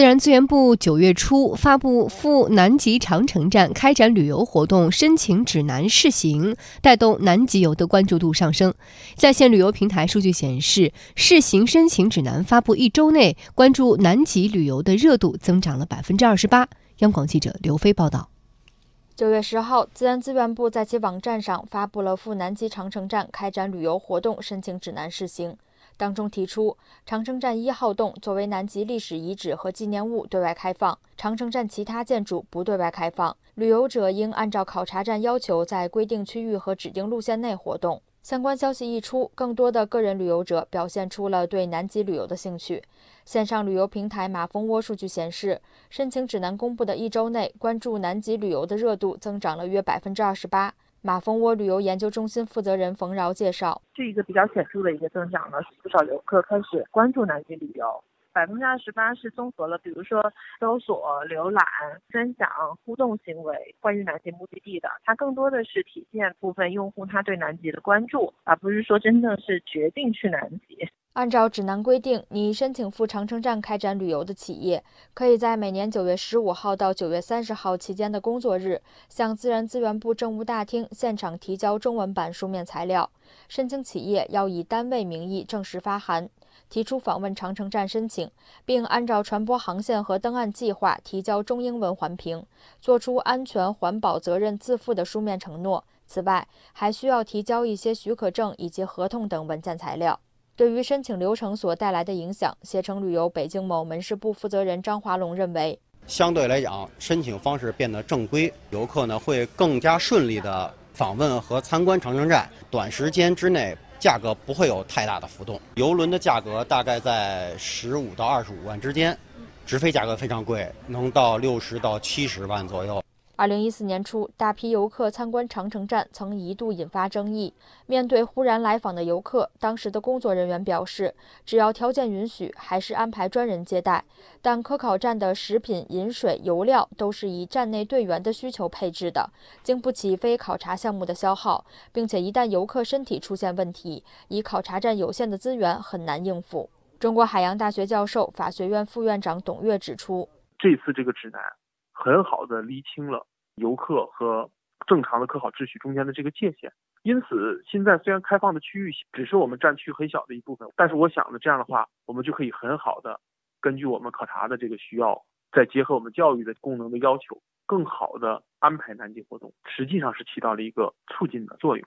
自然资源部九月初发布赴南极长城站开展旅游活动申请指南试行，带动南极游的关注度上升。在线旅游平台数据显示，试行申请指南发布一周内，关注南极旅游的热度增长了百分之二十八。央广记者刘飞报道。九月十号，自然资源部在其网站上发布了赴南极长城站开展旅游活动申请指南试行。当中提出，长城站一号洞作为南极历史遗址和纪念物对外开放，长城站其他建筑不对外开放。旅游者应按照考察站要求，在规定区域和指定路线内活动。相关消息一出，更多的个人旅游者表现出了对南极旅游的兴趣。线上旅游平台马蜂窝数据显示，申请指南公布的一周内，关注南极旅游的热度增长了约百分之二十八。马蜂窝旅游研究中心负责人冯饶介绍，是一个比较显著的一个增长呢，不少游客开始关注南极旅游。百分之二十八是综合了，比如说搜索、浏览、分享、互动行为，关于南极目的地的，它更多的是体现部分用户他对南极的关注，而不是说真正是决定去南极。按照指南规定，拟申请赴长城站开展旅游的企业，可以在每年九月十五号到九月三十号期间的工作日，向自然资源部政务大厅现场提交中文版书面材料。申请企业要以单位名义正式发函，提出访问长城站申请，并按照船舶航线和登岸计划提交中英文环评，作出安全环保责任自负的书面承诺。此外，还需要提交一些许可证以及合同等文件材料。对于申请流程所带来的影响，携程旅游北京某门市部负责人张华龙认为，相对来讲，申请方式变得正规，游客呢会更加顺利的访问和参观长城站，短时间之内价格不会有太大的浮动。游轮的价格大概在十五到二十五万之间，直飞价格非常贵，能到六十到七十万左右。二零一四年初，大批游客参观长城站，曾一度引发争议。面对忽然来访的游客，当时的工作人员表示，只要条件允许，还是安排专人接待。但科考站的食品、饮水、油料都是以站内队员的需求配置的，经不起非考察项目的消耗，并且一旦游客身体出现问题，以考察站有限的资源很难应付。中国海洋大学教授、法学院副院长董跃指出，这次这个指南很好的厘清了。游客和正常的科考秩序中间的这个界限，因此现在虽然开放的区域只是我们战区很小的一部分，但是我想呢，这样的话，我们就可以很好的根据我们考察的这个需要，再结合我们教育的功能的要求，更好的安排南极活动，实际上是起到了一个促进的作用。